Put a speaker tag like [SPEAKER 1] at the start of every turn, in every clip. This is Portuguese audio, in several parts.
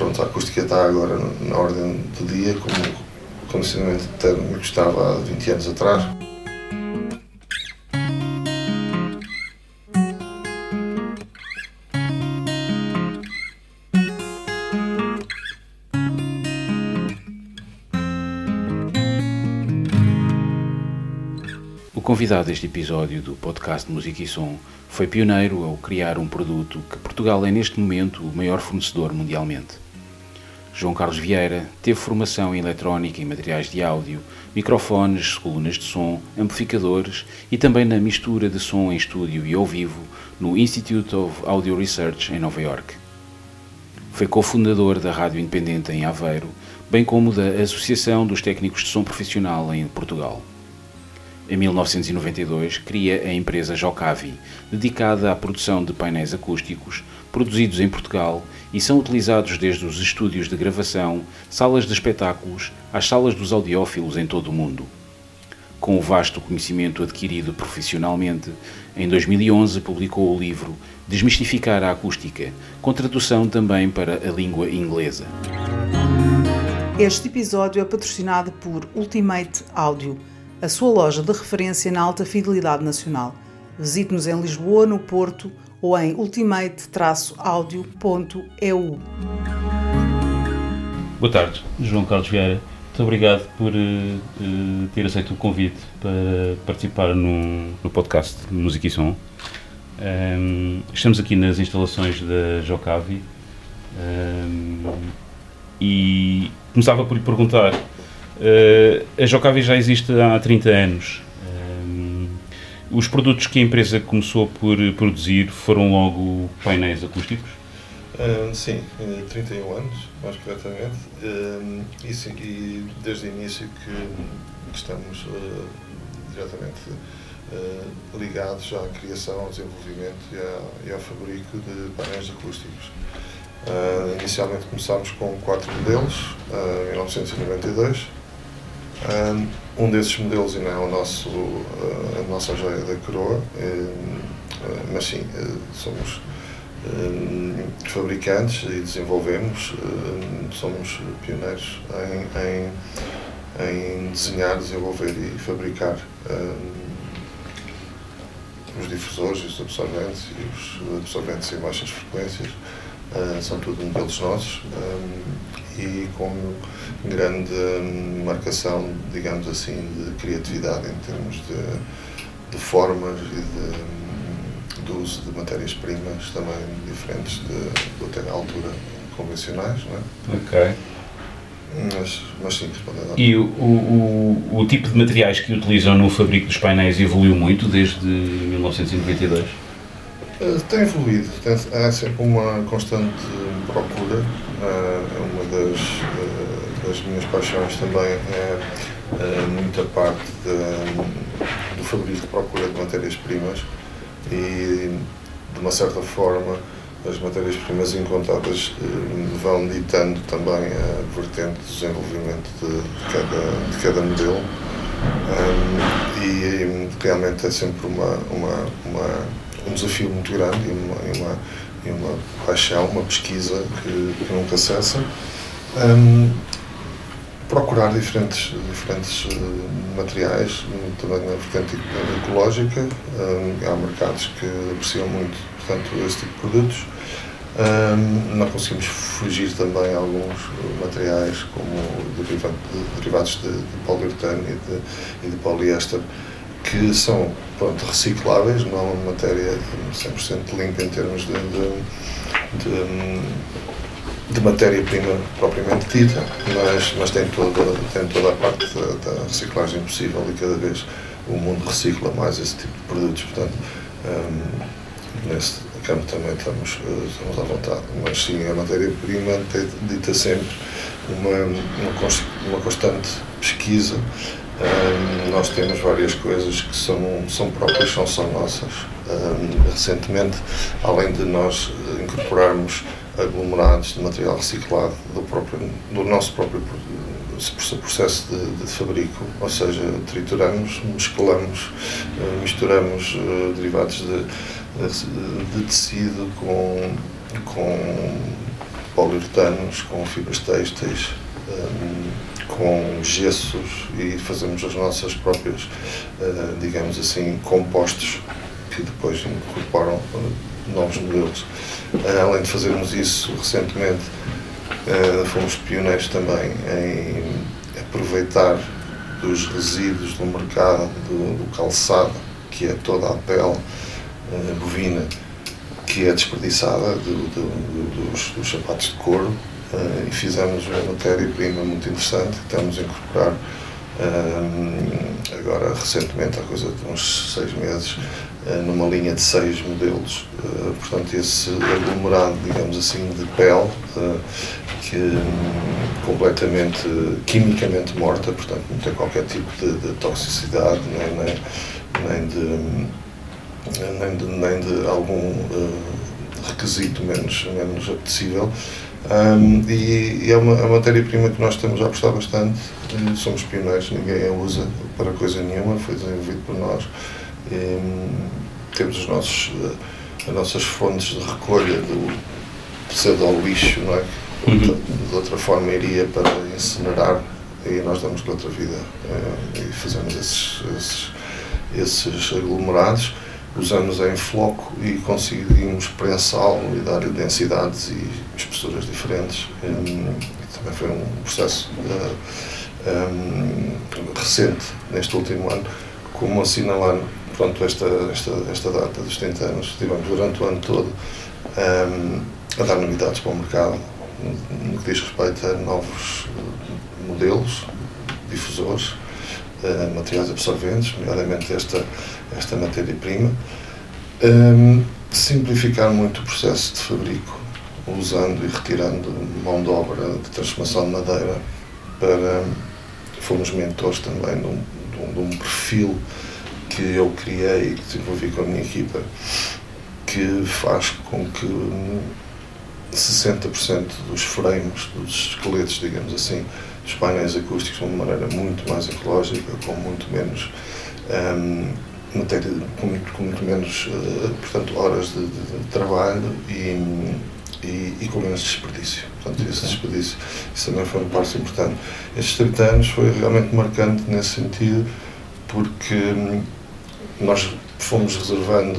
[SPEAKER 1] pronto, a acústica está agora na ordem do dia, como o condicionamento térmico estava há 20 anos atrás.
[SPEAKER 2] O convidado deste episódio do podcast Música e Som foi pioneiro ao criar um produto que Portugal é neste momento o maior fornecedor mundialmente. João Carlos Vieira teve formação em eletrónica e materiais de áudio, microfones, colunas de som, amplificadores e também na mistura de som em estúdio e ao vivo no Institute of Audio Research em Nova York. Foi cofundador da Rádio Independente em Aveiro, bem como da Associação dos Técnicos de Som Profissional em Portugal. Em 1992, cria a empresa Jocavi, dedicada à produção de painéis acústicos, produzidos em Portugal e são utilizados desde os estúdios de gravação, salas de espetáculos, às salas dos audiófilos em todo o mundo. Com o vasto conhecimento adquirido profissionalmente, em 2011 publicou o livro Desmistificar a Acústica, com tradução também para a língua inglesa.
[SPEAKER 3] Este episódio é patrocinado por Ultimate Audio a sua loja de referência na alta fidelidade nacional. Visite-nos em Lisboa, no Porto ou em ultimate-audio.eu.
[SPEAKER 4] Boa tarde, João Carlos Vieira. Muito obrigado por uh, ter aceito o convite para participar no, no podcast Música e Som. Um, ehm, estamos aqui nas instalações da Jocavi um, ehm, e começava por lhe perguntar Uh, a Jocavi já existe há 30 anos. Eh, os produtos que a empresa começou por produzir foram logo painéis acústicos?
[SPEAKER 1] Uh, sim, 31 anos, mais corretamente. Uh, e, desde o início que, que estamos uh, diretamente ligados à criação, ao desenvolvimento e, à, e ao fabrico de painéis acústicos. inicialmente começámos com quatro modelos, em 1992 um desses modelos ainda é o nosso, ah, a nossa joia da coroa, ah, mas sim, somos fabricantes e desenvolvemos, somos pioneiros em, em, em desenhar, desenvolver e fabricar os difusores, os absorventes e os absorventes em baixas frequências. são tudo modelos nossos e com grande marcação, digamos assim, de criatividade em termos de, de formas e de, de uso de matérias-primas também diferentes de, de até altura convencionais, não é?
[SPEAKER 4] Ok.
[SPEAKER 1] Mas, mas sim,
[SPEAKER 4] E o, o, o tipo de materiais que utilizam no fabrico dos painéis evoluiu muito desde 1992?
[SPEAKER 1] Eh, tem evoluído, tem, há sempre uma constante procura. Eh, é uma das, eh, das minhas paixões também é muita parte de, do fabrico de procura de matérias-primas e, de uma certa forma, as matérias-primas encontradas vão ditando também a vertente de desenvolvimento de, cada, de cada modelo. E realmente é sempre uma, uma, uma um desafio muito grande e uma, e uma, e uma paixão, uma pesquisa que, que nunca cessa. Um, procurar diferentes, diferentes uh, materiais, também na vertente ecológica. Um, há mercados que apreciam muito, portanto, esse tipo de produtos. Um, conseguimos fugir também a alguns materiais como derivados de, de poliuretano e de, e de poliéster que são pronto, recicláveis, não é uma matéria 100% limpa em termos de, de, de, de matéria-prima propriamente dita, mas, mas tem, toda, tem toda a parte da, da, reciclagem possível e cada vez o mundo recicla mais esse tipo de produtos. Portanto, um, nesse campo também estamos, estamos à vontade. Mas sim, a matéria-prima dita sempre uma, uma, uma constante pesquisa um, nós temos várias coisas que são, são próprias, são só nossas. Um, recentemente, além de nós incorporarmos aglomerados de material reciclado do, próprio, do nosso próprio processo de, de fabrico, ou seja, trituramos, mesclamos, uh, misturamos uh, derivados de, de, tecido com, com poliuretanos, com fibras têxteis, com gessos e fazemos as nossas próprias, digamos assim, compostos que depois incorporam novos modelos. Além de fazermos isso recentemente, fomos pioneiros também em aproveitar dos resíduos do mercado do, do calçado, que é toda a pele bovina que é desperdiçada do, do, dos, dos, sapatos de couro e fizemos uma matéria-prima muito interessante estamos a incorporar uh, agora recentemente, há coisa de uns seis meses, uh, numa linha de seis modelos. portanto, esse aglomerado, digamos assim, de pele que um, completamente quimicamente morta, portanto não tem qualquer tipo de, de toxicidade nem, nem, nem de nem de, nem de algum uh, requisito menos, menos apetecível. Um, e, e, é uma, é uma matéria-prima que nós estamos a apostar bastante. somos pioneiros, ninguém a usa para coisa nenhuma, foi desenvolvido por nós. Um, temos os nossos, uh, as nossas fontes de recolha do pseudo lixo, não é? Uhum. De outra forma iria para incinerar e nós damos-lhe outra vida uh, e fazemos esses, esses, esses aglomerados usamos em floco e conseguimos prensá-lo e dar-lhe densidades e espessuras diferentes. Um, e também foi um processo uh, um, recente, neste último ano, como assinalando pronto, esta, esta, esta data dos 30 anos. Estivemos durante o ano todo um, a dar novidades para o mercado no que diz respeito a novos modelos, difusores, uh, materiais absorventes, nomeadamente esta esta matéria-prima, simplificar muito o processo de fabrico, usando e retirando mão de obra de transformação de madeira para fomos mentores também de um, de um, de um perfil que eu criei e que desenvolvi com a minha equipa que faz com que 60% dos frames, dos esqueletos, digamos assim, dos painéis acústicos de uma maneira muito mais ecológica, com muito menos um, matéria com muito, com muito menos uh, portanto, horas de, de, de trabalho e, e, e, com menos desperdício. Portanto, esse desperdício isso também foi uma parte importante. Estes 30 anos foi realmente marcante nesse sentido, porque hum, nós fomos reservando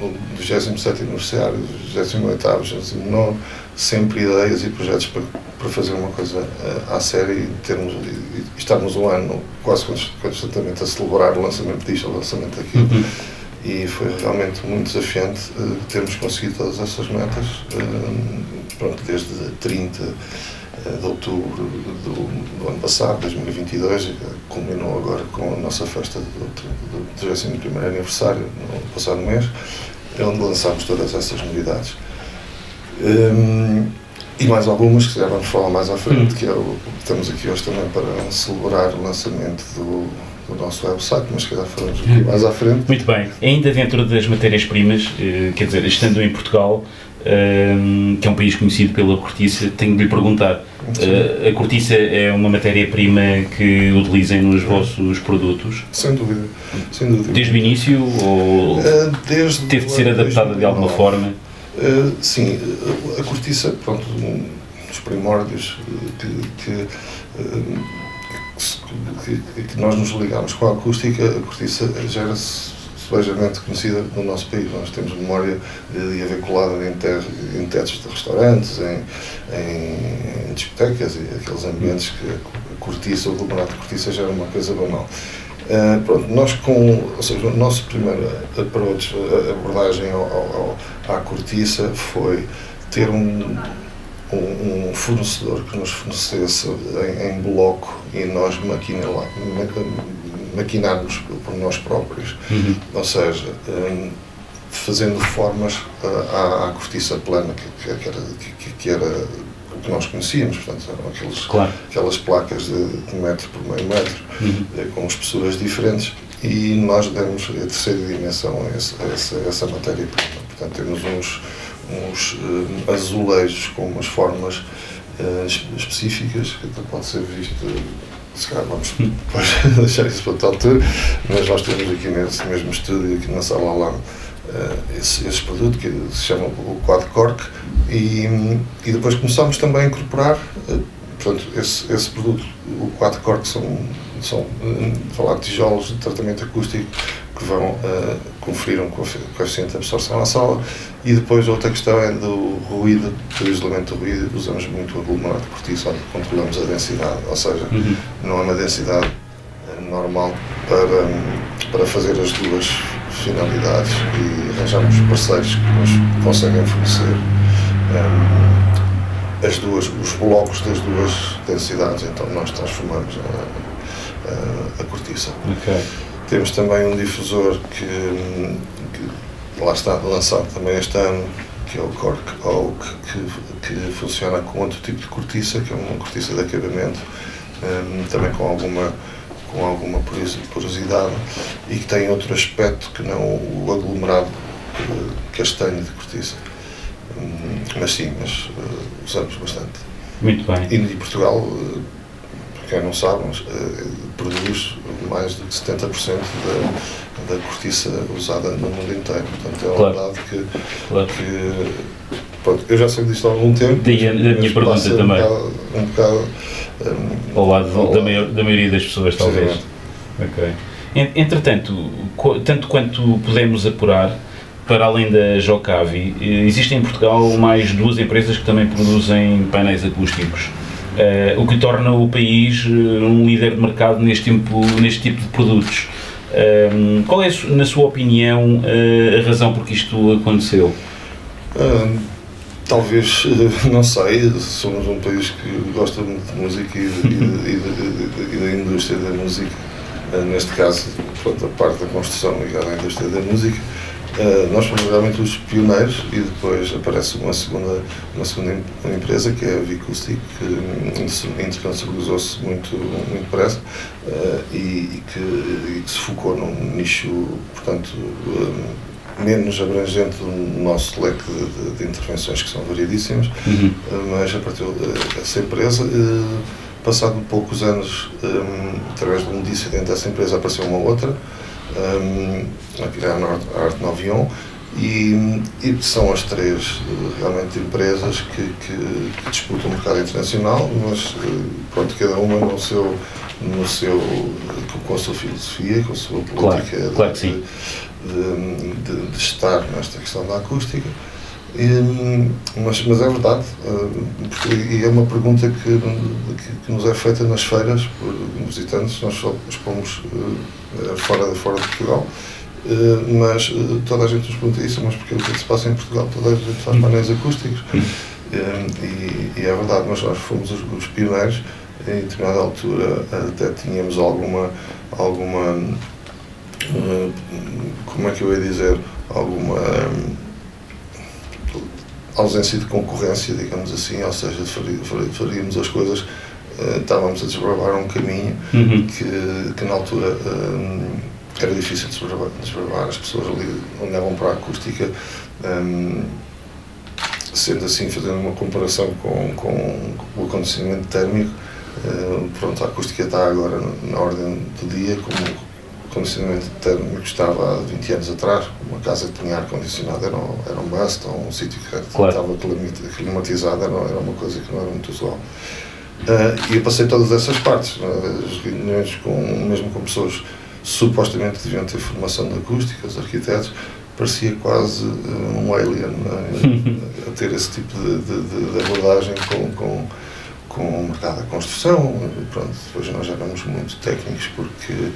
[SPEAKER 1] no 27 aniversário, 28 29 sempre ideias e projetos para, para fazer uma coisa uh, à série e, termos, e estarmos um ano quase constantemente a celebrar o lançamento disto, o lançamento daquilo. Uhum. E foi realmente muito desafiante uh, termos conseguido todas essas metas, uh, pronto, desde 30 de outubro do, do, ano passado, 2022, e culminou agora com a nossa festa do, do 31 aniversário, no passado mês, onde lançámos todas essas novidades. Um, e mais algumas que já vamos falar mais à frente, hum. que é o que estamos aqui hoje também para celebrar o lançamento do, do nosso website, mas se calhar falamos aqui mais à frente.
[SPEAKER 4] Muito bem. Ainda dentro das matérias-primas, eh, quer dizer, estando em Portugal, que é um país conhecido pela cortiça, tenho de lhe perguntar, uh, a cortiça é uma matéria-prima que utilizem nos vossos produtos?
[SPEAKER 1] Sem dúvida, sem dúvida.
[SPEAKER 4] Desde o início ou desde teve de ser adaptada de alguma forma?
[SPEAKER 1] Sim, a cortiça, pronto, um dos primórdios que, que, que, que nós nos ligamos com a acústica, a cortiça gera-se ligeiramente conhecida no nosso país. Nós temos memória de haver colado em, ter, em tetos de restaurantes, em, em, em, discotecas e aqueles ambientes que a cortiça, o aglomerado de cortiça já era uma coisa banal. Uh, pronto, nós com, ou seja, o nosso primeiro approach, a abordagem ao, ao, à cortiça foi ter um, um, um, fornecedor que nos fornecesse em, em bloco e nós maquina, maquinarmos por nós próprios. Uhum. Ou seja, um, fazendo formas à, à cortiça plana, que, que, era, que, que era o que nós conhecíamos, portanto, eram aqueles, claro. aquelas placas de, de, metro por meio metro, uhum. Eh, com espessuras diferentes, e nós demos a terceira dimensão a essa, essa, essa matéria-prima. Portanto, temos uns, uns uh, azulejos com umas formas uh, específicas, que até pode ser visto se calhar vamos depois deixar isso para outra altura, mas nós temos aqui nesse mesmo estúdio, aqui na sala lá, esse, esse, produto que se chama o Quad Cork e, e depois começámos também a incorporar portanto, esse, esse produto, o Quad Cork são, são falar de tijolos de tratamento acústico que vão uh, conferir um coeficiente de absorção à sala e depois outra questão é do ruído, do isolamento do ruído, usamos muito o aglomerado de cortiça onde controlamos a densidade, ou seja, uhum. não é uma densidade normal para, para fazer as duas finalidades e arranjamos parceiros que nos conseguem fornecer um, as duas, os blocos das duas densidades, então nós transformamos a, a, a cortiça.
[SPEAKER 4] Okay.
[SPEAKER 1] Temos também um difusor que, que, lá está lançado também este ano, que é o Cork Oak, que, que funciona com outro tipo de cortiça, que é uma cortiça de acabamento, um, também com alguma com alguma porosidade e que tem outro aspecto que não o aglomerado eh, castanho de cortiça. Hum, mas sim, mas uh, usamos bastante.
[SPEAKER 4] Muito bem.
[SPEAKER 1] E, e Portugal, uh, quem não sabe, mas, uh, produz mais de 70% da, da cortiça usada no mundo inteiro. Portanto, é claro. verdade que, claro. que pronto, eu já sei disto há algum tempo.
[SPEAKER 4] Daí a, minha pergunta também. Um bocado,
[SPEAKER 1] um bocado
[SPEAKER 4] um, ao lado ao da, maior, da, maioria das pessoas, talvez. Ok. Entretanto, tanto quanto podemos apurar, para além da Jocavi, existem em Portugal mais duas empresas que também produzem painéis acústicos. Uh, o que torna o país uh, um líder de mercado neste tipo, neste tipo de produtos. Uh, qual é, na sua opinião, a razão por que isto aconteceu?
[SPEAKER 1] Talvez, não sei, somos um país que gosta muito de música e da indústria da música, neste caso, pronto, a parte da construção ligada à indústria da música Uh, nós fomos realmente os pioneiros e depois aparece uma segunda, uma segunda empresa que é a Vicoustic, que internacionalizou-se muito, muito depressa uh, e, e, que, e, que, se focou num nicho, portanto, uh, menos abrangente do nosso leque de, de, de intervenções que são variedíssimas, uhum. mas a partir dessa empresa passado poucos anos, um, através de um dissidente dessa empresa, apareceu uma outra, um, aqui é a Arte Novion, e, e, são as três realmente empresas que, que, que, disputam o mercado internacional, mas pronto, cada uma no seu, no seu, com a sua filosofia, com a sua política
[SPEAKER 4] claro, claro
[SPEAKER 1] de, de, de, de, estar nesta questão da acústica. E, mas, mas é verdade, e é uma pergunta que, que, nos é feita nas feiras por visitantes, nós só expomos uh, fora, fora de Portugal, uh, mas uh, toda a gente nos pergunta isso, mas porque o que se passa em Portugal? Toda a gente faz painéis acústicos. E, e, é verdade, mas nós fomos os, os pioneiros, em determinada altura até tínhamos alguma, alguma como é que eu ia dizer, alguma ausência de concorrência, digamos assim, ou seja, faríamos as coisas, uh, estávamos a desbravar um caminho uhum. que, que na altura uh, era difícil de desbravar, desbravar, as pessoas ali olhavam para a acústica, um, sendo assim, fazendo uma comparação com, com o acondicionamento térmico, pronto, a acústica está agora na ordem do dia como condicionamento térmico estava há 20 anos atrás, uma casa que tinha ar-condicionado era, um, era um must, ou um sítio que claro. estava climatizado era, era uma coisa que não era muito usual. Uh, e eu passei todas essas partes, é? as reuniões com, mesmo com pessoas supostamente que deviam ter formação de acústica, os arquitetos, parecia quase uh, um alien é? a ter esse tipo de, de, de abordagem com, com, com o mercado da construção. Pronto, depois nós éramos muito técnicos porque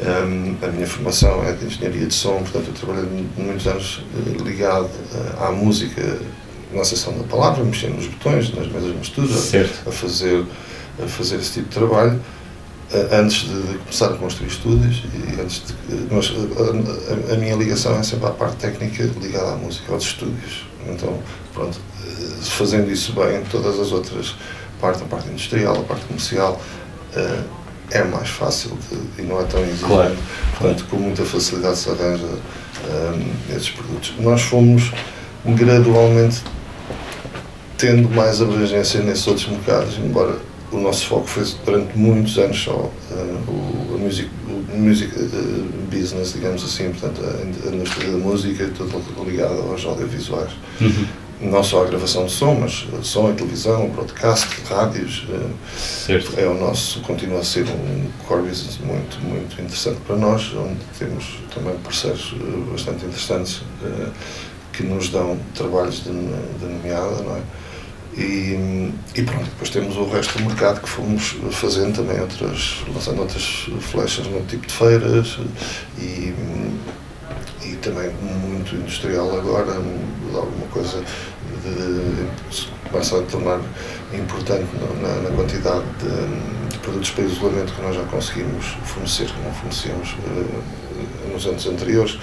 [SPEAKER 1] um, a minha formação é de engenharia de som, portanto eu trabalhei muitos anos eh, ligado uh, à música, na sessão da palavra, mexendo nos botões, nas mesas de mistura, a fazer, a fazer esse tipo de trabalho. Uh, antes de, de, começar a construir estúdios e antes de, mas a, a, a, minha ligação é sempre à parte técnica ligada à música, aos estúdios. Então, pronto, fazendo isso bem, todas as outras partes, a parte industrial, a parte comercial, uh, é mais fácil de, e não é tão exigente. Claro. Portanto, com muita facilidade se arranja um, esses produtos. Nós fomos gradualmente tendo mais abrangência nesses outros mercados, embora o nosso foco foi durante muitos anos só uh, o, music, o music business, digamos assim, portanto, a, a indústria da música, tudo ligado aos audiovisuais.
[SPEAKER 4] Uhum.
[SPEAKER 1] Não só a gravação de som, mas som e televisão, broadcast, rádios.
[SPEAKER 4] Certo.
[SPEAKER 1] É o nosso, continua a ser um core business muito, muito interessante para nós, onde temos também parceiros bastante interessantes que nos dão trabalhos de, de nomeada, não é? E, e, pronto, depois temos o resto do mercado que fomos fazendo também outras, lançando outras flechas no tipo de feiras e, e também muito industrial agora, alguma coisa de, de começa a tornar importante na, na quantidade de, de, produtos para isolamento que nós já conseguimos fornecer, que não fornecíamos uh, nos anos anteriores.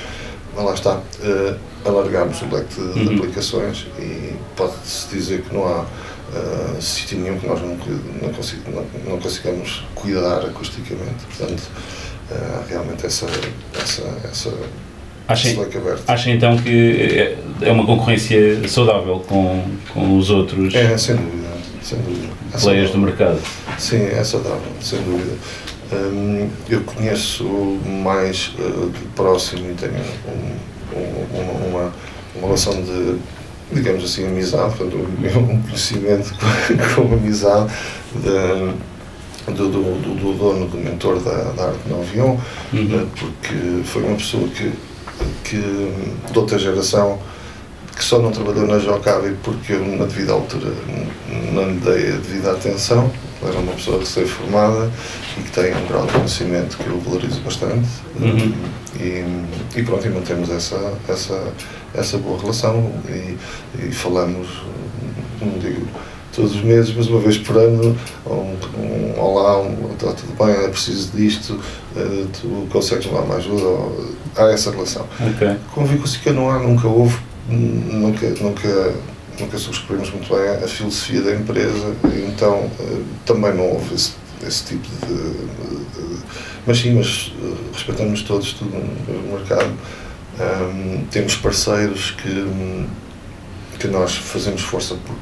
[SPEAKER 1] Mas lá está, uh, alargámos o leque de, de uhum. aplicações e pode-se dizer que não há uh, sítio nenhum que nós não, não, consiga, não, não consigamos cuidar acusticamente. Portanto, uh, realmente essa, essa, essa
[SPEAKER 4] Acha, acha então que é uma concorrência saudável com, com os outros
[SPEAKER 1] é, sem dúvida, sem dúvida.
[SPEAKER 4] É players do mercado?
[SPEAKER 1] Sim, é saudável, sem dúvida. Um, eu conheço mais uh, próximo e tenho um, um, uma, uma, relação de, digamos assim, amizade, portanto, um conhecimento com, amizade de, do, do, do, dono, do mentor da, da arte no avião, uhum. uh, porque foi uma pessoa que, que de outra geração que só não trabalhou na Jocavi porque eu, na devida altura, não lhe dei a devida atenção. Era uma pessoa recém-formada e que tem um grau de conhecimento que eu valorizo bastante. Uhum. E, e, pronto, e mantemos essa, essa, essa boa relação e, e falamos, não digo todos os meses, mas uma vez por ano, um, um olá, um, está tudo bem, é preciso disto, uh, tu consegues lá uma ajuda, ou, há essa relação.
[SPEAKER 4] Okay.
[SPEAKER 1] Com o Vico não há, nunca houve, nunca, nunca, nunca subscrevemos muito bem a filosofia da empresa, então uh, também não houve esse, esse tipo de, de, de, Mas sim, mas uh, respeitamos todos tudo no mercado. Um, temos parceiros que, que nós fazemos força por,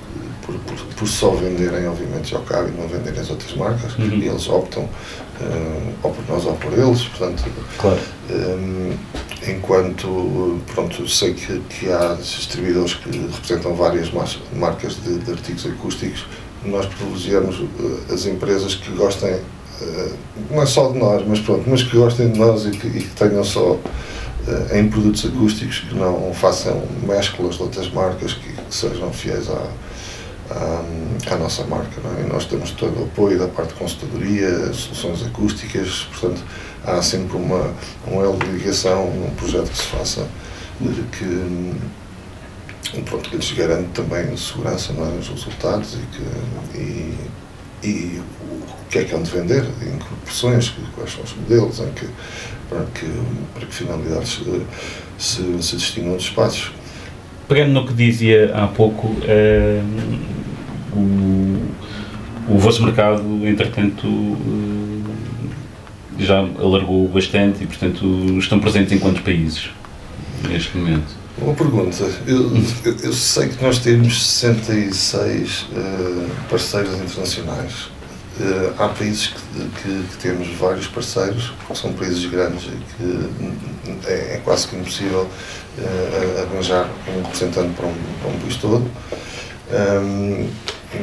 [SPEAKER 1] por, por, por só venderem, obviamente, ao cabo e não venderem as outras marcas, uhum. e eles optam uh, ou por nós ou por eles, portanto,
[SPEAKER 4] claro.
[SPEAKER 1] um, enquanto, pronto, sei que, que há distribuidores que representam várias marcas de, de artigos acústicos, nós privilegiamos uh, as empresas que gostem, uh, não é só de nós, mas pronto, mas que gostem de nós e que, e que tenham só em produtos acústicos que não façam mesclas de outras marcas que, que sejam fiéis à, à, à nossa marca. É? E nós temos todo o apoio da parte de consultadoria, soluções acústicas, portanto há sempre uma, um elo de ligação num projeto que se faça que, pronto, que lhes garante também segurança é? nos resultados e, que, e, e o que é que hão de vender, em que proporções, quais são os modelos, em que, para, que, para que finalidades se, se, destinam dos espaços
[SPEAKER 4] pegando no que dizia há pouco, uh, o, o vosso mercado, entretanto, uh, já alargou bastante e, portanto, estão presentes em quantos países neste momento?
[SPEAKER 1] Boa pergunta. Eu, eu, eu sei que nós temos 66 uh, eh, parceiros internacionais. Uh, há países que, que, que, temos vários parceiros, são países grandes e que é, é quase que impossível uh, arranjar um representante para um, para um país todo. Um,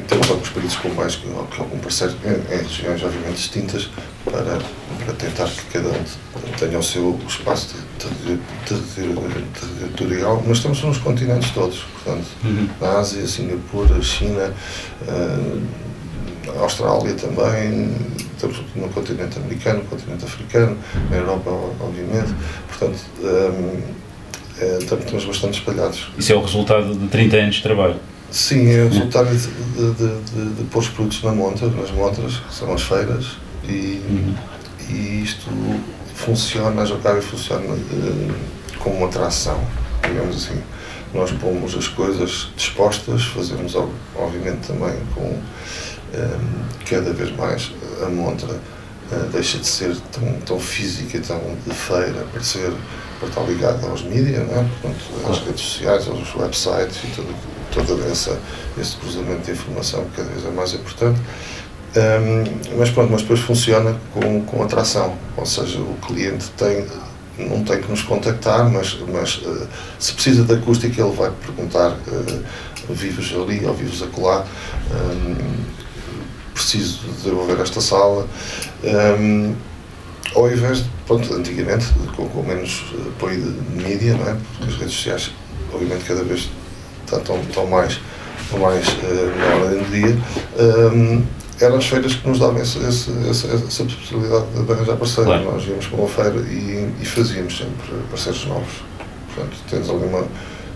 [SPEAKER 1] temos alguns países com mais que, que algum parceiro em, em, regiões obviamente distintas para, para tentar que cada um tenha o seu espaço territorial, mas estamos nos continentes todos, portanto, uhum. na Ásia, Singapura, China, uh, Austrália também, no continente americano, no continente africano, na Europa, obviamente. Portanto, um, é, estamos bastante espalhados.
[SPEAKER 4] Isso é o resultado de 30 anos de trabalho?
[SPEAKER 1] Sim, é o resultado de, de, de, de pôr os produtos na montra, nas montras, que são as feiras, e, uhum. e isto funciona, a Jocavi funciona uh, como uma atração, digamos assim. Nós pomos as coisas dispostas, fazemos obviamente também com cada vez mais a montra uh, deixa de ser tão, tão física, tão de feira, para, ser, para estar ligada aos mídias, é? Portanto, às redes sociais, aos websites e todo, todo essa, esse cruzamento de informação que cada vez é mais importante. Um, mas pronto, mas depois funciona com, com atração, ou seja, o cliente tem, não tem que nos contactar, mas, mas uh, se precisa de acústica ele vai perguntar uh, vives ali ou vives acolá, um, preciso desenvolver esta sala. Um, ao invés de, pronto, antigamente, com, com menos apoio de mídia, não é? porque as redes sociais, obviamente, cada vez estão, estão mais, estão mais uh, na ordem do dia, um, eram as feiras que nos davam essa, essa, essa, essa possibilidade de arranjar parceiros. Claro. Nós íamos para uma feira e, e, fazíamos sempre parceiros novos. Portanto, temos ali uma,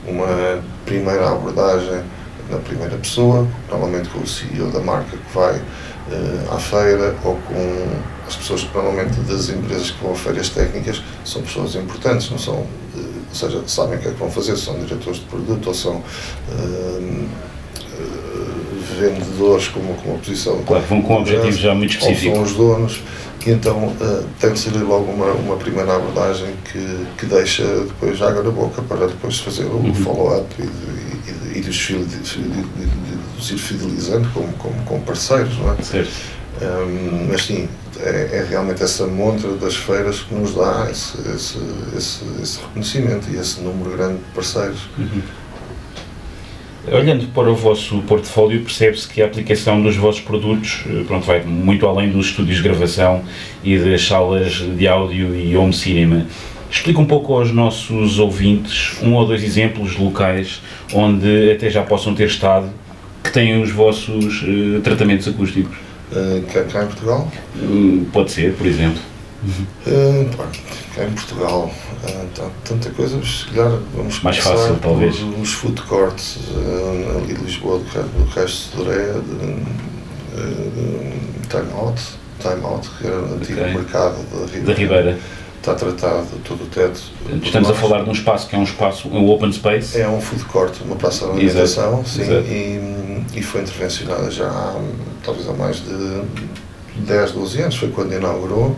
[SPEAKER 1] uma primeira abordagem na primeira pessoa, normalmente com o CEO da marca que vai uh, à feira ou com as pessoas que normalmente das empresas que vão a feiras técnicas são pessoas importantes, não são, uh, ou seja, sabem o que é que vão fazer, são diretores de produto ou são uh, vendedores com uma, com uma posição.
[SPEAKER 4] Claro, vão com objetivos já muito específicos.
[SPEAKER 1] Ou são os donos, e então uh, tem de ser logo uma, uma primeira abordagem que, que deixa depois água na boca para depois fazer o uhum. follow-up e, e, e, dos, de, ir fidelizando como, como, como parceiros, não é?
[SPEAKER 4] Certo.
[SPEAKER 1] Um, mas sim, é, é, realmente essa montra das feiras que nos dá esse, esse, esse, esse reconhecimento e esse número grande de parceiros.
[SPEAKER 4] Uhum. Olhando para o vosso portfólio, percebe-se que a aplicação dos vossos produtos eh, pronto, vai muito além dos estúdios de gravação e das salas de áudio e home cinema. Explica um pouco aos nossos ouvintes um ou dois exemplos locais onde até já possam ter estado que têm os vossos uh, tratamentos acústicos.
[SPEAKER 1] Uh, cá em Portugal?
[SPEAKER 4] Uh, pode ser, por exemplo.
[SPEAKER 1] Uh, cá em Portugal uh, tanta coisa, mas se calhar vamos
[SPEAKER 4] Mais fácil, talvez.
[SPEAKER 1] Os food courts ali de Lisboa, do, do de Doreia, de, de Time Out, Time Out, que era o antigo okay. mercado da Ribeira.
[SPEAKER 4] Da Ribeira.
[SPEAKER 1] Está tratado todo o teto.
[SPEAKER 4] Estamos a falar de um espaço que é um espaço, um open space?
[SPEAKER 1] É um food court, uma praça de alimentação, sim, e, e foi intervencionada já há, talvez há mais de 10, 12 anos, foi quando inaugurou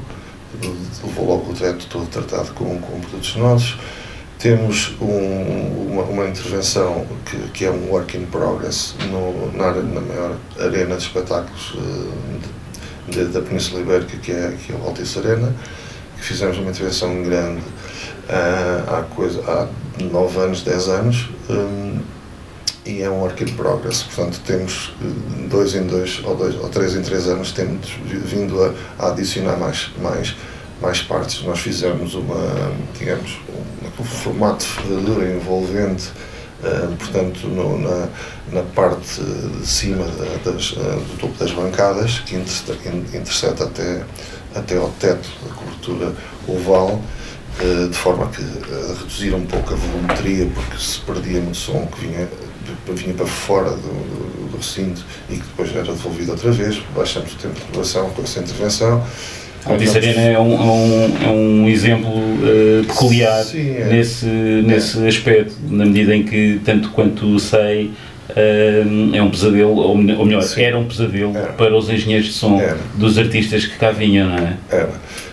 [SPEAKER 1] levou logo o teto todo tratado com, com produtos nossos. Temos um, uma, uma, intervenção que, que, é um work in progress no, na, na maior arena de espetáculos uh, de, de, da Península Ibérica, que é, que é a Altice Arena, fizemos uma intervenção grande uh, há, coisa, há 9 anos, 10 anos. Um, e é um work in progress, portanto temos dois em dois ou, dois, ou três em três anos temos vindo a, a adicionar mais, mais, mais partes. Nós fizemos uma, digamos, um, um formato de ferradura envolvente, uh, portanto no, na, na parte de cima das, uh, do topo das bancadas, que intercepta até, até ao teto cobertura oval, uh, de forma a que reduzir um pouco a volumetria, porque se perdia no som que vinha vinha para fora do, do, do, recinto e que depois era devolvido outra vez, baixamos o tempo de duração com essa intervenção.
[SPEAKER 4] A Arena é um, é um, é um exemplo uh, peculiar Sim, é. nesse, nesse é. aspecto, na medida em que, tanto quanto sei, uh, é um pesadelo, ou, melhor, Sim. era um pesadelo era. para os engenheiros de som era. dos artistas que cá vinham, não é?
[SPEAKER 1] Era,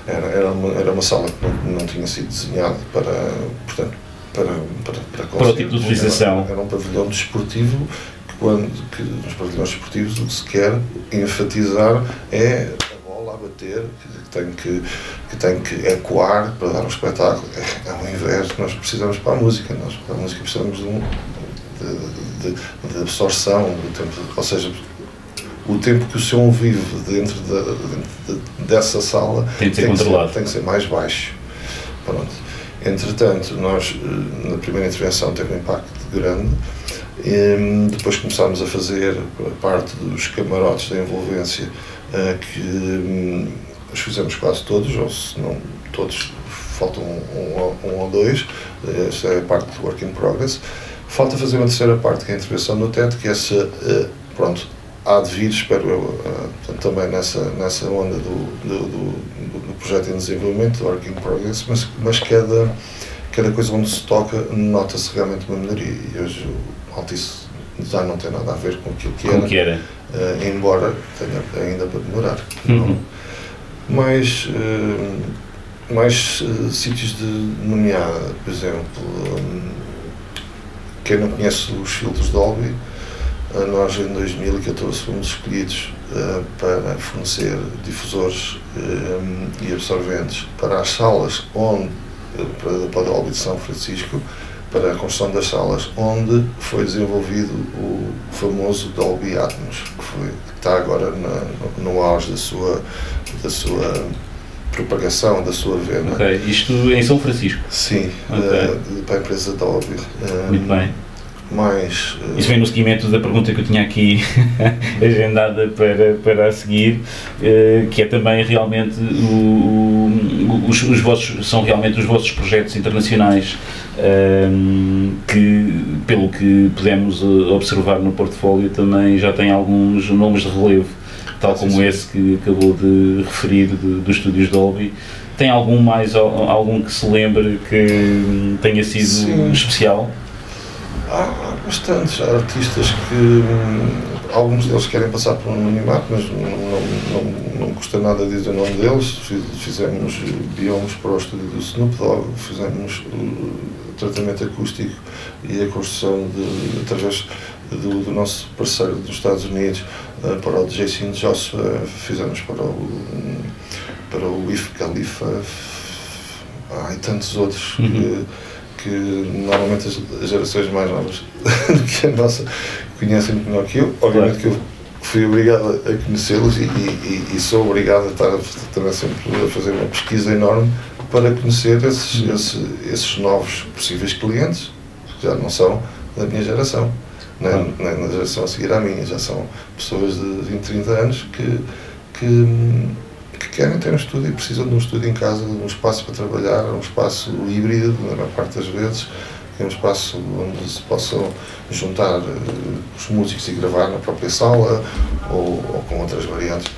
[SPEAKER 1] era, era, uma, era uma sala que não, não tinha sido desenhada para, portanto, para, para, para,
[SPEAKER 4] para o tipo de utilização.
[SPEAKER 1] Era, era um pavilhão desportivo que, quando, que nos pavilhões desportivos o que se quer enfatizar é a bola a bater, que tem que, que, tem que ecoar para dar um espetáculo. É, ao invés, nós precisamos para a música, nós para a música precisamos de, um, de, de, de absorção, ou seja, o tempo que o som vive dentro, da, dentro dessa sala
[SPEAKER 4] tem, que ser, tem, que ser,
[SPEAKER 1] tem que ser mais baixo. Pronto. Entretanto, nós, eh, na primeira intervenção, teve um impacto grande. E depois começámos a fazer a parte dos camarotes da envolvência, eh, que hum, os fizemos quase todos, ou se não todos, faltam um, um, um ou dois. Esta é a parte do work in progress. Falta fazer uma terceira parte, que é a intervenção no teto, que é essa, eh, pronto, há de vir, espero eu, portanto, também nessa, nessa onda do, do, do, do, projeto em desenvolvimento, do Work in Progress, mas, mas cada, cada coisa onde se toca nota-se realmente uma melhoria. E hoje o Altice Design não tem nada a ver com aquilo que
[SPEAKER 4] era, que era.
[SPEAKER 1] Uh, embora tenha ainda para melhorar. Uhum. Mais, uh, mais uh, sítios de nomear, por exemplo, um, quem não conhece os filtros Dolby, nós em 2014 fomos escolhidos uh, para fornecer difusores e absorventes para as salas onde, para, para o Dolby de São Francisco, para a construção das salas, onde foi desenvolvido o famoso Dolby Atmos, que, foi, que está agora na, no, no auge da sua, da sua propagação, da sua venda.
[SPEAKER 4] Ok, isto em São Francisco?
[SPEAKER 1] Sim, okay. uh, para a empresa Dolby.
[SPEAKER 4] Muito bem
[SPEAKER 1] mais.
[SPEAKER 4] Uh... Isso vem no seguimento da pergunta que eu tinha aqui agendada para, para a seguir, uh, que é também realmente o, o, os, os vossos, são realmente os vossos projetos internacionais uh, que, pelo que podemos observar no portfólio, também já têm alguns nomes de relevo, tal ah, como sim, sim. esse que acabou de referir de, dos estúdios Dolby. Tem algum mais, algum que se lembre que tenha sido sim. especial?
[SPEAKER 1] Há bastantes artistas que hum, alguns deles querem passar por um anonimato, mas não, não, não, não custa nada dizer o nome deles. Fizemos biomas para o estúdio do Snoop Dogg, fizemos o tratamento acústico e a construção de, através do, do nosso parceiro dos Estados Unidos eh, para o Jason Joshua, fizemos para o, para o If Khalifa, há tantos outros. Uhum. Que, normalmente as gerações mais novas do que a nossa conhecem melhor que eu. Obviamente que eu fui obrigado a conhecê-los e, e, e, sou obrigado a estar também sempre a fazer uma pesquisa enorme para conhecer esses, uhum. esses, esses novos possíveis clientes, que já não são da minha geração, nem, nem na geração a seguir à minha, já são pessoas de 20, 30 anos que, que que querem ter um estúdio e precisam de um estúdio em casa, de um espaço para trabalhar, um espaço híbrido, na maior parte das vezes, é um espaço onde se possam juntar uh, os músicos e gravar na própria sala ou, ou com outras variantes.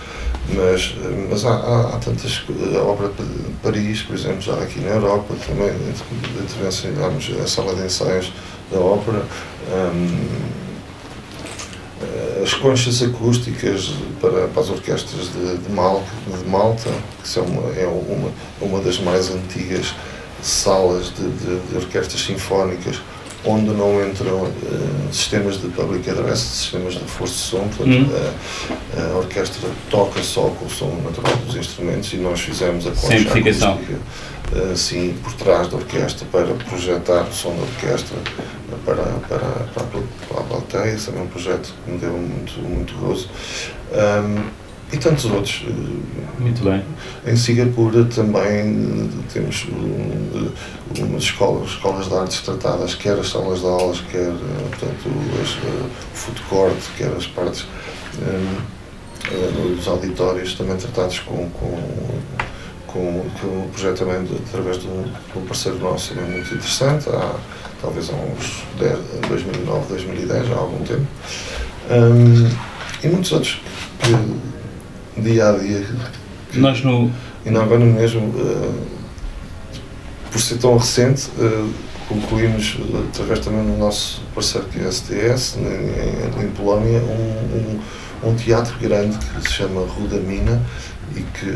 [SPEAKER 1] Mas, uh, mas há, há, há, tantas. A ópera de Paris, por exemplo, já aqui na Europa, também intervencionámos a sala de ensaios da ópera. Um, as conchas acústicas para, para as orquestras de, de, Malta, de Malta, que são uma, é uma, uma das mais antigas salas de, de, de orquestras sinfónicas onde não entram uh, sistemas de public address, sistemas de força de som, portanto, hum. a, a, orquestra toca só com o som natural dos instrumentos e nós fizemos a concha acústica assim por trás da orquestra para projetar o som da orquestra para, para, para, a, plateia. Esse é um projeto que me deu muito, muito gozo. Um, e tantos outros.
[SPEAKER 4] Muito bem.
[SPEAKER 1] Em Singapura também temos um, umas escolas, escolas de artes tratadas, quer as salas de aulas, quer portanto, as, o food court, quer as partes um, dos auditórios também tratados com, com com, com um projeto também de, através de um, de um, parceiro nosso também muito interessante, há talvez há uns 10, 2009, 2010, há algum tempo. Um, e muitos outros que dia a dia.
[SPEAKER 4] Que, Nós no.
[SPEAKER 1] E não agora mesmo, uh, por ser tão recente, uh, concluímos, através também do nosso parceiro que é a STS, em, em, Polónia, um, um, um, teatro grande que se chama Rudamina e que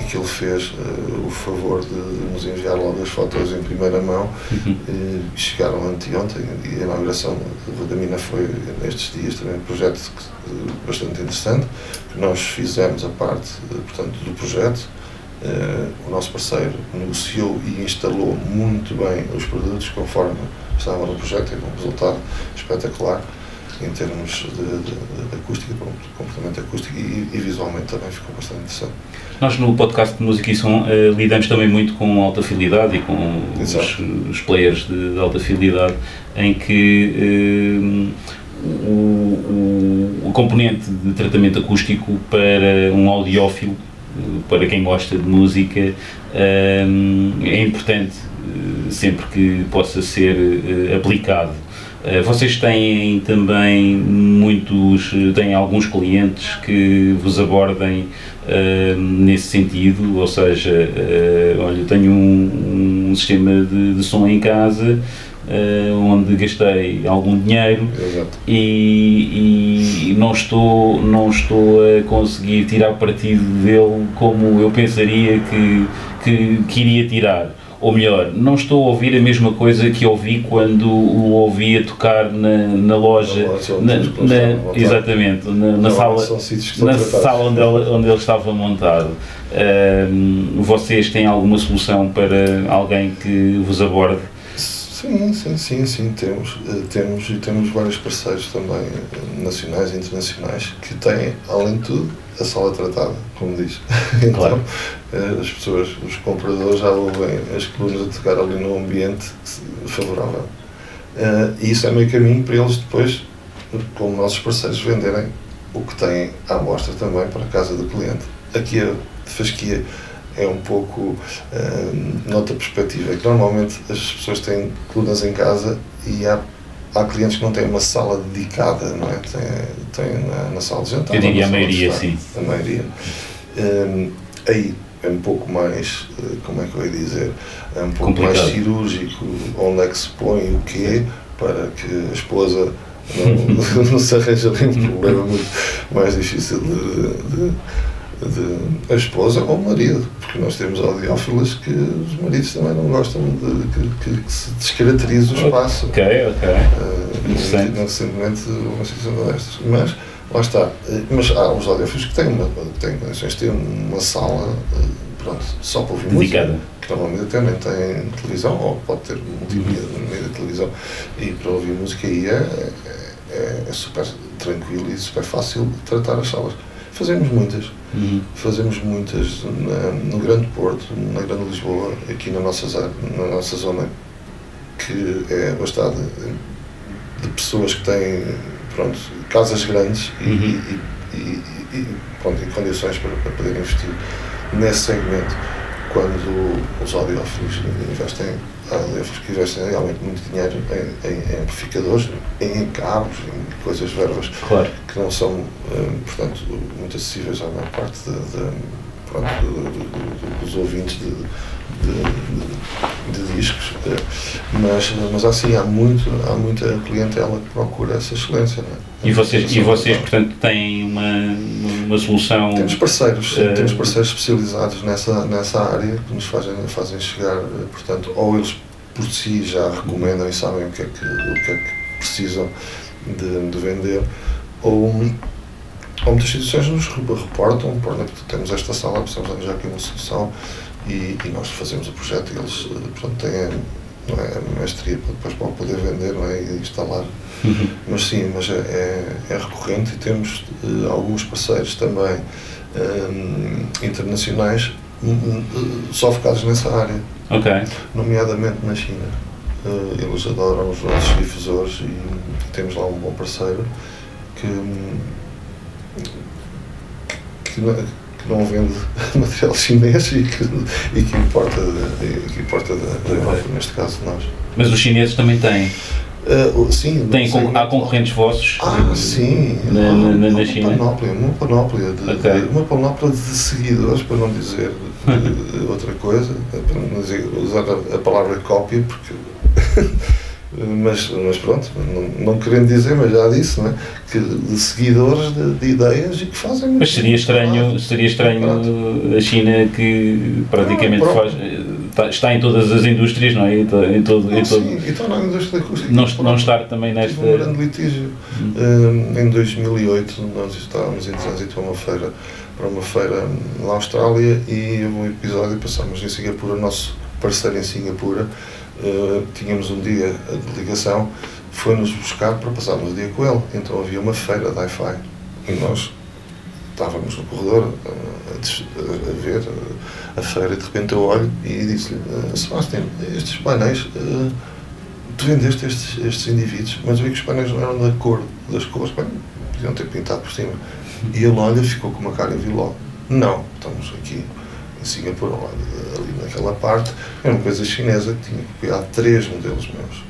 [SPEAKER 1] e que ele fez uh, o favor de, de, nos enviar logo as fotos em primeira mão. Uhum. e chegaram anteontem e a inauguração da mina foi nestes dias também um projeto que, bastante interessante. Nós fizemos a parte portanto do projeto. O nosso parceiro negociou e instalou muito bem os produtos conforme estavam no projeto teve um resultado espetacular em termos de, de, de acústica, comportamento acústico e, e, visualmente também ficou bastante interessante.
[SPEAKER 4] Nós no podcast de Música e Som uh, lidamos também muito com alta fidelidade e com os, os, players de, de, alta fidelidade em que uh, o, o, o, componente de tratamento acústico para um audiófilo, para quem gosta de música, é importante sempre que possa ser aplicado eh, vocês têm também muitos, têm alguns clientes que vos abordem uh, nesse sentido, ou seja, uh, olha, tenho um, um sistema de, de, som em casa uh, onde gastei algum dinheiro e, e, não, estou, não estou a conseguir tirar partido dele como eu pensaria que, que, que iria tirar ou melhor, não estou a ouvir a mesma coisa que ouvi quando o ouvia tocar na, na loja, na, na, exatamente, na, na sala, na sala onde ele, onde ele estava montado. Uh, vocês têm alguma solução para alguém que vos aborde?
[SPEAKER 1] Sim, sim, sim, sim, temos, eh, temos e temos vários parceiros também eh, nacionais e internacionais que têm, além de tudo, a sala tratada, como diz. Então, claro. Eh, as pessoas, os compradores já ouvem as colunas a tocar ali num ambiente favorável. E isso é meio caminho para eles depois, como nossos parceiros, venderem o que têm à amostra também para a casa do cliente. Aqui a fasquia é um pouco uh, noutra perspectiva, é que normalmente as pessoas têm colunas em casa e há, há clientes que não têm uma sala dedicada, não é? Têm, têm na, na sala de jantar.
[SPEAKER 4] Eu diria a maioria, sim.
[SPEAKER 1] A maioria. Um, aí é um pouco mais, eh, como é que eu ia dizer, é um pouco Complicado. mais cirúrgico, onde é que se põe o quê, para que a esposa não, não se arranje ali um problema muito mais difícil de, de de a esposa ou o marido, porque nós temos audiófilas que os maridos também não gostam de que, que, que se descaracterize o espaço.
[SPEAKER 4] Ok, ok. Uh,
[SPEAKER 1] não recentemente uma situação destas. Mas, lá está. Eh, mas há os audiófilos que têm, uma, têm condições de ter uma sala eh, pronto, só para ouvir
[SPEAKER 4] Dedicada.
[SPEAKER 1] música. Que normalmente até nem tem televisão, ou pode ter multimédia no meio da televisão. E para ouvir música aí é, é, é super tranquilo e super fácil tratar as salas. Fazemos muitas. Uhum. Fazemos muitas na, no Grande Porto, na Grande Lisboa, aqui na nossa, na nossa zona, que é bastante de pessoas que têm pronto, casas grandes e, uhum. e, e, e, pronto, e condições para, para poder investir nesse segmento quando os audiófilos investem, audiófilos que investem realmente muito dinheiro em, em, em amplificadores, em cabos, em coisas verbas
[SPEAKER 4] claro.
[SPEAKER 1] que não são, eh, portanto, muito acessíveis à maior parte de, de, pronto, de, dos ouvintes de, de, discos. Eh, mas, mas assim, há, muito, há muita clientela que procura essa excelência. É?
[SPEAKER 4] E vocês, e vocês portanto, têm uma, uma solução.
[SPEAKER 1] Temos parceiros, uh... temos parceiros especializados nessa, nessa área que nos fazem, fazem chegar, portanto, ou eles por si já recomendam e sabem o que é que, o que, é que precisam de, de vender, ou muitas instituições nos reportam, por exemplo, temos esta sala, precisamos arranjar aqui uma solução e, e nós fazemos o projeto e eles portanto, têm não é, a mestria depois para poder vender não é, e instalar. Uhum. Mas sim, mas é, é, é recorrente e temos uh, alguns parceiros também um, internacionais um, só focados nessa área.
[SPEAKER 4] Okay.
[SPEAKER 1] Nomeadamente na China. Uh, eles adoram os nossos difusores e, e temos lá um bom parceiro que, que, que não vende material chinês e que, e que importa, que importa da, Europa, neste caso nós.
[SPEAKER 4] Mas os chineses também têm?
[SPEAKER 1] Uh, sim,
[SPEAKER 4] Tem. Há concorrentes vossos?
[SPEAKER 1] Ah, sim.
[SPEAKER 4] Na, na, na China?
[SPEAKER 1] Uma panóplia, uma panóplia, de, okay. de, uma panóplia de seguidores, para não dizer outra coisa, para não dizer, usar a, a palavra cópia, porque mas, mas pronto, não, não, querendo dizer, mas já disse, não é? que de seguidores de, de ideias e que fazem
[SPEAKER 4] Mas seria estranho, seria estranho a China que praticamente não, faz, está, está, em todas as indústrias, não é? Em, em todo,
[SPEAKER 1] não,
[SPEAKER 4] em todo,
[SPEAKER 1] sim, então na indústria acústica.
[SPEAKER 4] Não, não estar também nesta.
[SPEAKER 1] Tive um grande litígio. Hum. em 2008, nós estávamos em trânsito para uma feira, para uma feira na Austrália e um episódio passámos em Singapura, nosso parceiro em Singapura uh, tínhamos um dia de ligação, foi-nos buscar para passarmos o dia com ele. Então havia uma feira de Wi-Fi e nós estávamos no corredor uh, a, a, ver a feira e de repente eu olho e disse-lhe, Sebastião, estes painéis, tu vendeste estes, estes indivíduos, mas eu vi que os painéis não eram da cor, das cores, bem, podiam ter pintado por cima. E ele olha, ficou com uma cara e viu logo, não, estamos aqui em Singapura, ali naquela parte, era uma coisa chinesa que tinha copiado três modelos meus,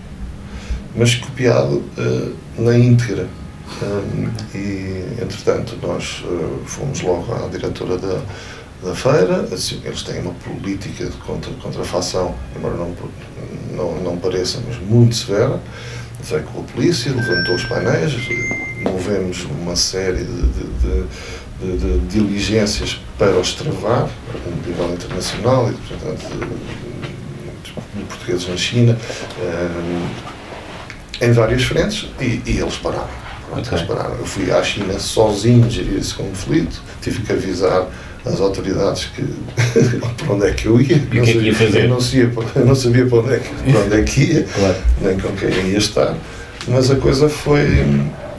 [SPEAKER 1] mas copiado uh, na íntegra. Um, e, entretanto, nós uh, fomos logo à diretora da, da feira, assim, eles têm uma política de contra, contrafação, embora não, não, não pareça, mas muito severa, veio com a polícia, levantou os painéis, movemos uma série de, de, de de, de, diligências para os travar, a nível internacional, e, portanto, de portugueses na China, em várias frentes, e, e eles pararam. Pronto,
[SPEAKER 4] Ok.
[SPEAKER 1] eles pararam. Eu fui à China sozinho gerir esse conflito, tive que avisar as autoridades que para onde é que eu ia.
[SPEAKER 4] E o que é que ia fazer?
[SPEAKER 1] Eu não sabia, eu não sabia para, onde é que, para onde é que ia,
[SPEAKER 4] Claro.
[SPEAKER 1] nem com quem ia estar, mas a coisa foi,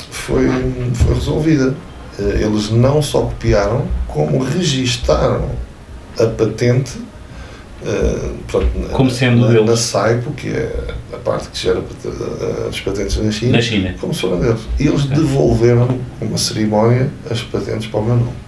[SPEAKER 1] foi, foi resolvida. Eh, Eles não só copiaram, como registaram a patente eh, portanto, na-
[SPEAKER 4] Como sendo
[SPEAKER 1] na,
[SPEAKER 4] deles.
[SPEAKER 1] na SAIPO, que é a parte que gera eh, as patentes na China,
[SPEAKER 4] Na China.
[SPEAKER 1] como se foram deles. E eles
[SPEAKER 4] Ok.
[SPEAKER 1] devolveram com uma cerimónia as patentes para o meu nome.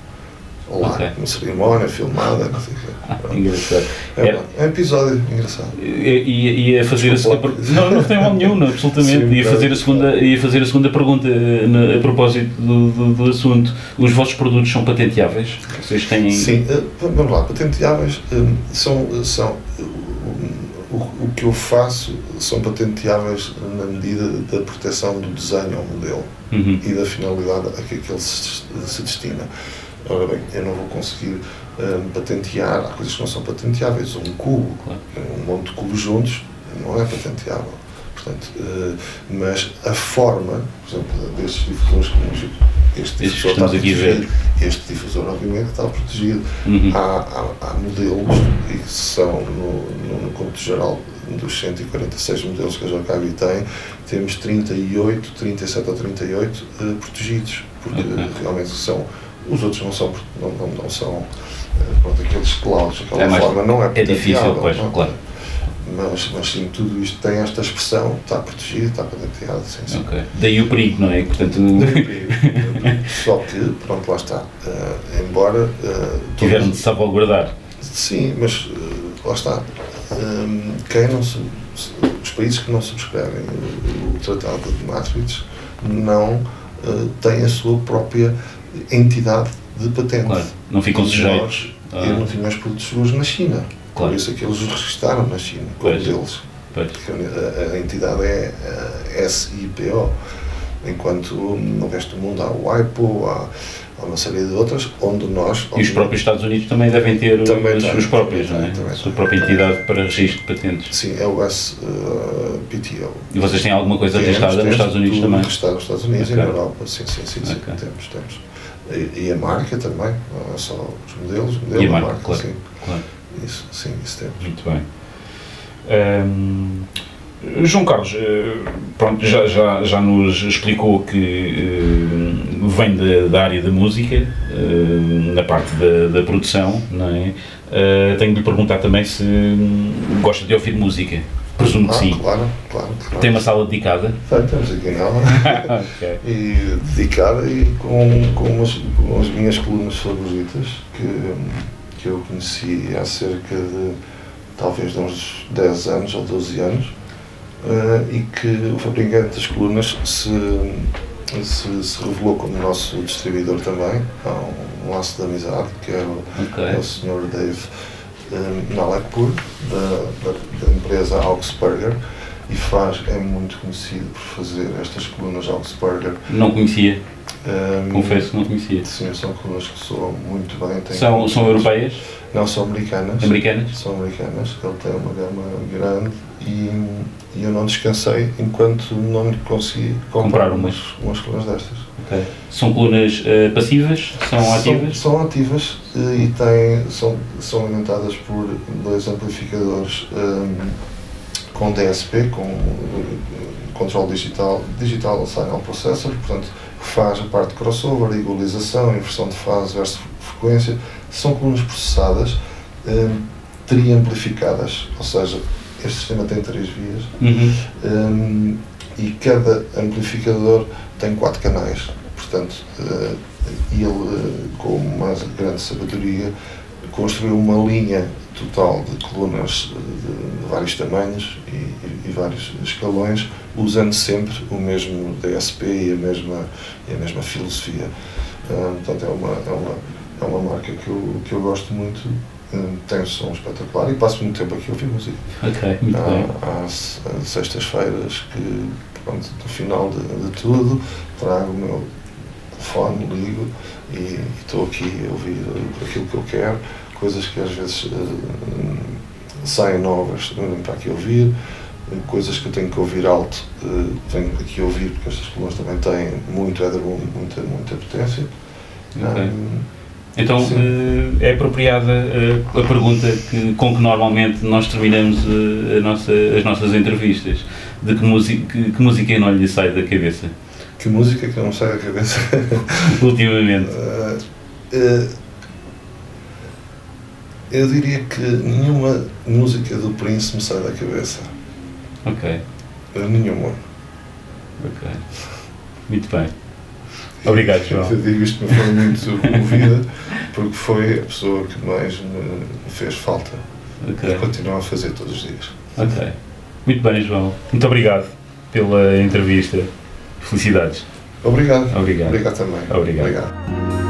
[SPEAKER 1] Lá,
[SPEAKER 4] Ok.
[SPEAKER 1] uma cerimónia filmada, não sei o quê.
[SPEAKER 4] Engraçado.
[SPEAKER 1] É,
[SPEAKER 4] É-
[SPEAKER 1] é um episódio engraçado.
[SPEAKER 4] E, e a fazer a segunda
[SPEAKER 1] Desculpa.
[SPEAKER 4] Não, não tem mal nenhum, não, absolutamente.
[SPEAKER 1] Sim,
[SPEAKER 4] ia, fazer a segunda, ia fazer a segunda pergunta eh, na- a propósito do, do, do assunto. Os vossos produtos são patenteáveis? Vocês têm.
[SPEAKER 1] Sim, eh, vamos lá, patenteáveis eh, são, são o, o que eu faço são patenteáveis na medida da proteção do desenho ao modelo
[SPEAKER 4] Uhum.
[SPEAKER 1] e da finalidade a que aquele se, se destina. Ora bem, eu não vou conseguir eh, patentear, há coisas que não são patenteáveis, um cubo,
[SPEAKER 4] Claro.
[SPEAKER 1] um monte de cubos juntos não é patenteável. Portanto, eh, mas a forma, por exemplo, destes difusores que este difusor está protegido, este difusor obviamente está protegido.
[SPEAKER 4] Uhum.
[SPEAKER 1] Há, há, há modelos e que são no, no, no conto geral dos 146 modelos que a Jocabi tem, temos 38, 37 ou 38 eh, protegidos, porque
[SPEAKER 4] Ok.
[SPEAKER 1] realmente são, os outros não são, não, não, não são eh, pronto, aqueles clouds, aquela
[SPEAKER 4] É mais-
[SPEAKER 1] forma não é
[SPEAKER 4] é difícil, pois,
[SPEAKER 1] não é?
[SPEAKER 4] claro.
[SPEAKER 1] Mas, mas sim, tudo isto tem esta expressão, está protegido, está patenteado, sim, sim.
[SPEAKER 4] Ok. Daí o perigo, não é? Portanto,
[SPEAKER 1] Só que, pronto, lá está. Eh, embora. eh,
[SPEAKER 4] tiveram de salvaguardar.
[SPEAKER 1] Sim, mas eh, lá está. Hum, quem não sub- os países que não subscrevem o, o Tratado de Maastricht não eh, têm a sua própria entidade de patente.
[SPEAKER 4] Claro. Não ficam sujeitos.
[SPEAKER 1] Nós,
[SPEAKER 4] a-
[SPEAKER 1] eu não tinha os produtos seguros na China.
[SPEAKER 4] Claro.
[SPEAKER 1] Por isso é que eles os registaram na China, como
[SPEAKER 4] Pois.
[SPEAKER 1] deles.
[SPEAKER 4] Pois.
[SPEAKER 1] Porque a, a entidade é a SIPO. Enquanto no resto do mundo há o WIPO, há, há uma série de outras, onde nós.
[SPEAKER 4] E os próprios Estados Unidos também devem ter
[SPEAKER 1] Também
[SPEAKER 4] os, os próprios,
[SPEAKER 1] também
[SPEAKER 4] não é?
[SPEAKER 1] também
[SPEAKER 4] a sua própria entidade para registro de patentes.
[SPEAKER 1] Sim, é o SPTO.
[SPEAKER 4] E vocês têm alguma coisa
[SPEAKER 1] Temos,
[SPEAKER 4] registrada nos Estados Unidos também?
[SPEAKER 1] registrado nos Estados Unidos e na Europa, sim, sim, sim, sim temos, temos. E, e a marca também, não é só os modelos, o modelo,
[SPEAKER 4] E a marca, claro.
[SPEAKER 1] sim.
[SPEAKER 4] Claro.
[SPEAKER 1] Isso, sim, isso temos.
[SPEAKER 4] Muito bem. Hum, João Carlos, eh, pronto, já, já, já nos explicou que eh, vem da, da área da música, eh, na parte da, da produção, não é? Eh, tenho de lhe perguntar também se hum, gosta de ouvir música. Presumo que
[SPEAKER 1] Ah,
[SPEAKER 4] sim.
[SPEAKER 1] claro, claro, claro.
[SPEAKER 4] Tem uma sala dedicada?
[SPEAKER 1] Tem, temos aqui nela.
[SPEAKER 4] ok.
[SPEAKER 1] e dedicada e com, com, umas, com as minhas colunas favoritas que, que eu conheci há cerca de talvez de uns 10 anos ou 12 anos eh, e que o fabricante das colunas se, se, se revelou como nosso distribuidor também. Há um, laço de amizade que é o,
[SPEAKER 4] Ok.
[SPEAKER 1] é o Sr. Dave um, Nalekpur, da, da, da empresa Augsburger, e faz, é muito conhecido por fazer estas colunas Augsburger.
[SPEAKER 4] Não conhecia,
[SPEAKER 1] Um,
[SPEAKER 4] confesso que não conhecia.
[SPEAKER 1] Sim, são colunas que soam muito bem.
[SPEAKER 4] São, são europeias?
[SPEAKER 1] Não, são americanas.
[SPEAKER 4] Americanas?
[SPEAKER 1] São americanas. Ele tem uma gama grande e, e eu não descansei enquanto não lhe consegui
[SPEAKER 4] Comprar
[SPEAKER 1] comprar
[SPEAKER 4] umas.
[SPEAKER 1] umas, colunas destas.
[SPEAKER 4] Ok. São colunas eh, passivas? São ativas?
[SPEAKER 1] São, ativas eh, e têm, são, são alimentadas por dois amplificadores ehm, com DSP, com eh, controle digital, Digital Signal Processor, portanto, que faz a parte de crossover, igualização, inversão de fase versus frequência. São colunas processadas, ehm, triamplificadas, ou seja, este sistema tem três vias
[SPEAKER 4] Uhum.
[SPEAKER 1] Hum, e cada amplificador tem quatro canais. Portanto, eh, ele, eh, com uma grande sabedoria, construiu uma linha total de colunas eh, de, vários tamanhos e, e- e vários escalões, usando sempre o mesmo DSP e a mesma, e a mesma filosofia. Hum, portanto, é uma, é, uma, é uma marca que eu, que eu gosto muito, tem um som espetacular e passo muito tempo aqui a ouvir música
[SPEAKER 4] Ok, muito bem.
[SPEAKER 1] há, há se- sextas-feiras que, pronto, no final de, de tudo, trago o meu telefone, ligo e estou aqui a ouvir aquilo que eu quero, coisas que às vezes eh, saem novas, para aqui ouvir, coisas que eu tenho que ouvir alto, uh, venho aqui ouvir, porque estas colunas também têm muito headroom, muita, muita potência.
[SPEAKER 4] Okay. Um, então uh, é apropriada uh, a pergunta que, com que normalmente nós terminamos nossa, as nossas entrevistas, de que, música, que, que música não lhe sai da cabeça?
[SPEAKER 1] Que música que não sai da cabeça?
[SPEAKER 4] Ultimamente.
[SPEAKER 1] eu diria que nenhuma música do Prince me sai da cabeça.
[SPEAKER 4] Ok.
[SPEAKER 1] Nenhuma.
[SPEAKER 4] Ok. Muito bem. Obrigado, João.
[SPEAKER 1] Eu digo isto de uma forma muito comovida, porque foi a pessoa que mais me fez falta. Okay. E continua a fazer todos os dias.
[SPEAKER 4] Ok. Muito bem, João. Muito obrigado pela entrevista. Felicidades.
[SPEAKER 1] Obrigado.
[SPEAKER 4] Obrigado.
[SPEAKER 1] Obrigado também.
[SPEAKER 4] Obrigado. obrigado.